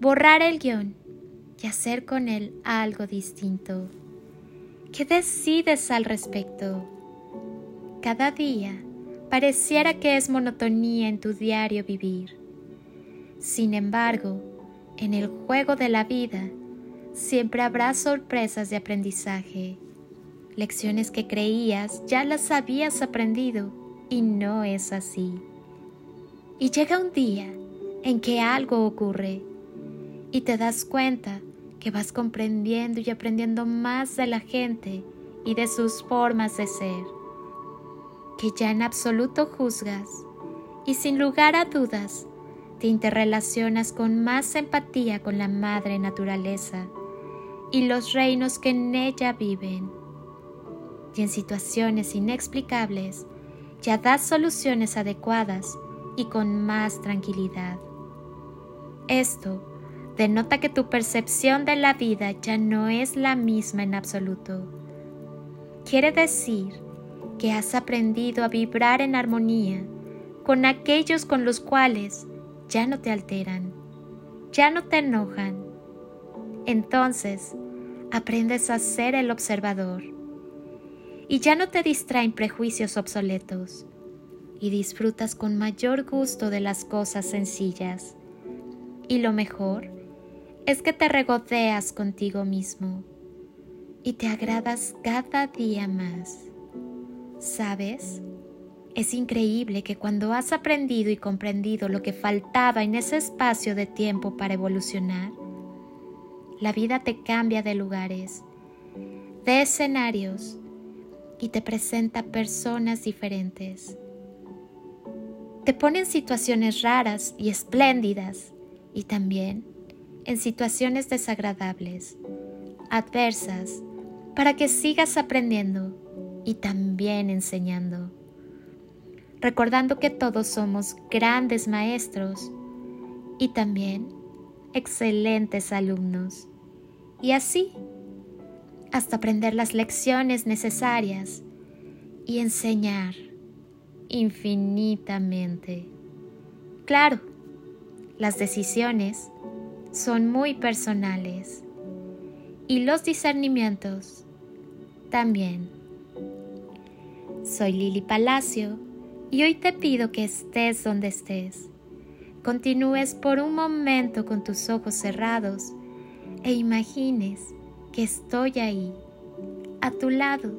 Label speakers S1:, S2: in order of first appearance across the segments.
S1: borrar el guion y hacer con él algo distinto. ¿Qué decides al respecto? Cada día pareciera que es monotonía en tu diario vivir. Sin embargo, en el juego de la vida siempre habrá sorpresas de aprendizaje, lecciones que creías ya las habías aprendido y no es así. Y llega un día en que algo ocurre y te das cuenta que vas comprendiendo y aprendiendo más de la gente y de sus formas de ser, que ya en absoluto juzgas y sin lugar a dudas te interrelacionas con más empatía con la madre naturaleza y los reinos que en ella viven. Y en situaciones inexplicables ya das soluciones adecuadas y con más tranquilidad. Esto denota que tu percepción de la vida ya no es la misma en absoluto. Quiere decir que has aprendido a vibrar en armonía con aquellos con los cuales ya no te alteran, ya no te enojan. Entonces, aprendes a ser el observador y ya no te distraen prejuicios obsoletos y disfrutas con mayor gusto de las cosas sencillas. Y lo mejor es que te regodeas contigo mismo y te agradas cada día más. ¿Sabes? Es increíble que cuando has aprendido y comprendido lo que faltaba en ese espacio de tiempo para evolucionar, la vida te cambia de lugares, de escenarios y te presenta personas diferentes. Te pone en situaciones raras y espléndidas y también en situaciones desagradables, adversas, para que sigas aprendiendo y también enseñando. Recordando que todos somos grandes maestros y también excelentes alumnos. Y así, hasta aprender las lecciones necesarias y enseñar infinitamente. Claro, las decisiones son muy personales y los discernimientos también. Soy Lili Palacio y hoy te pido que estés donde estés. Continúes por un momento con tus ojos cerrados e imagines que estoy ahí, a tu lado,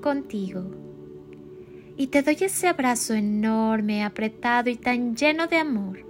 S1: contigo. Y te doy ese abrazo enorme, apretado y tan lleno de amor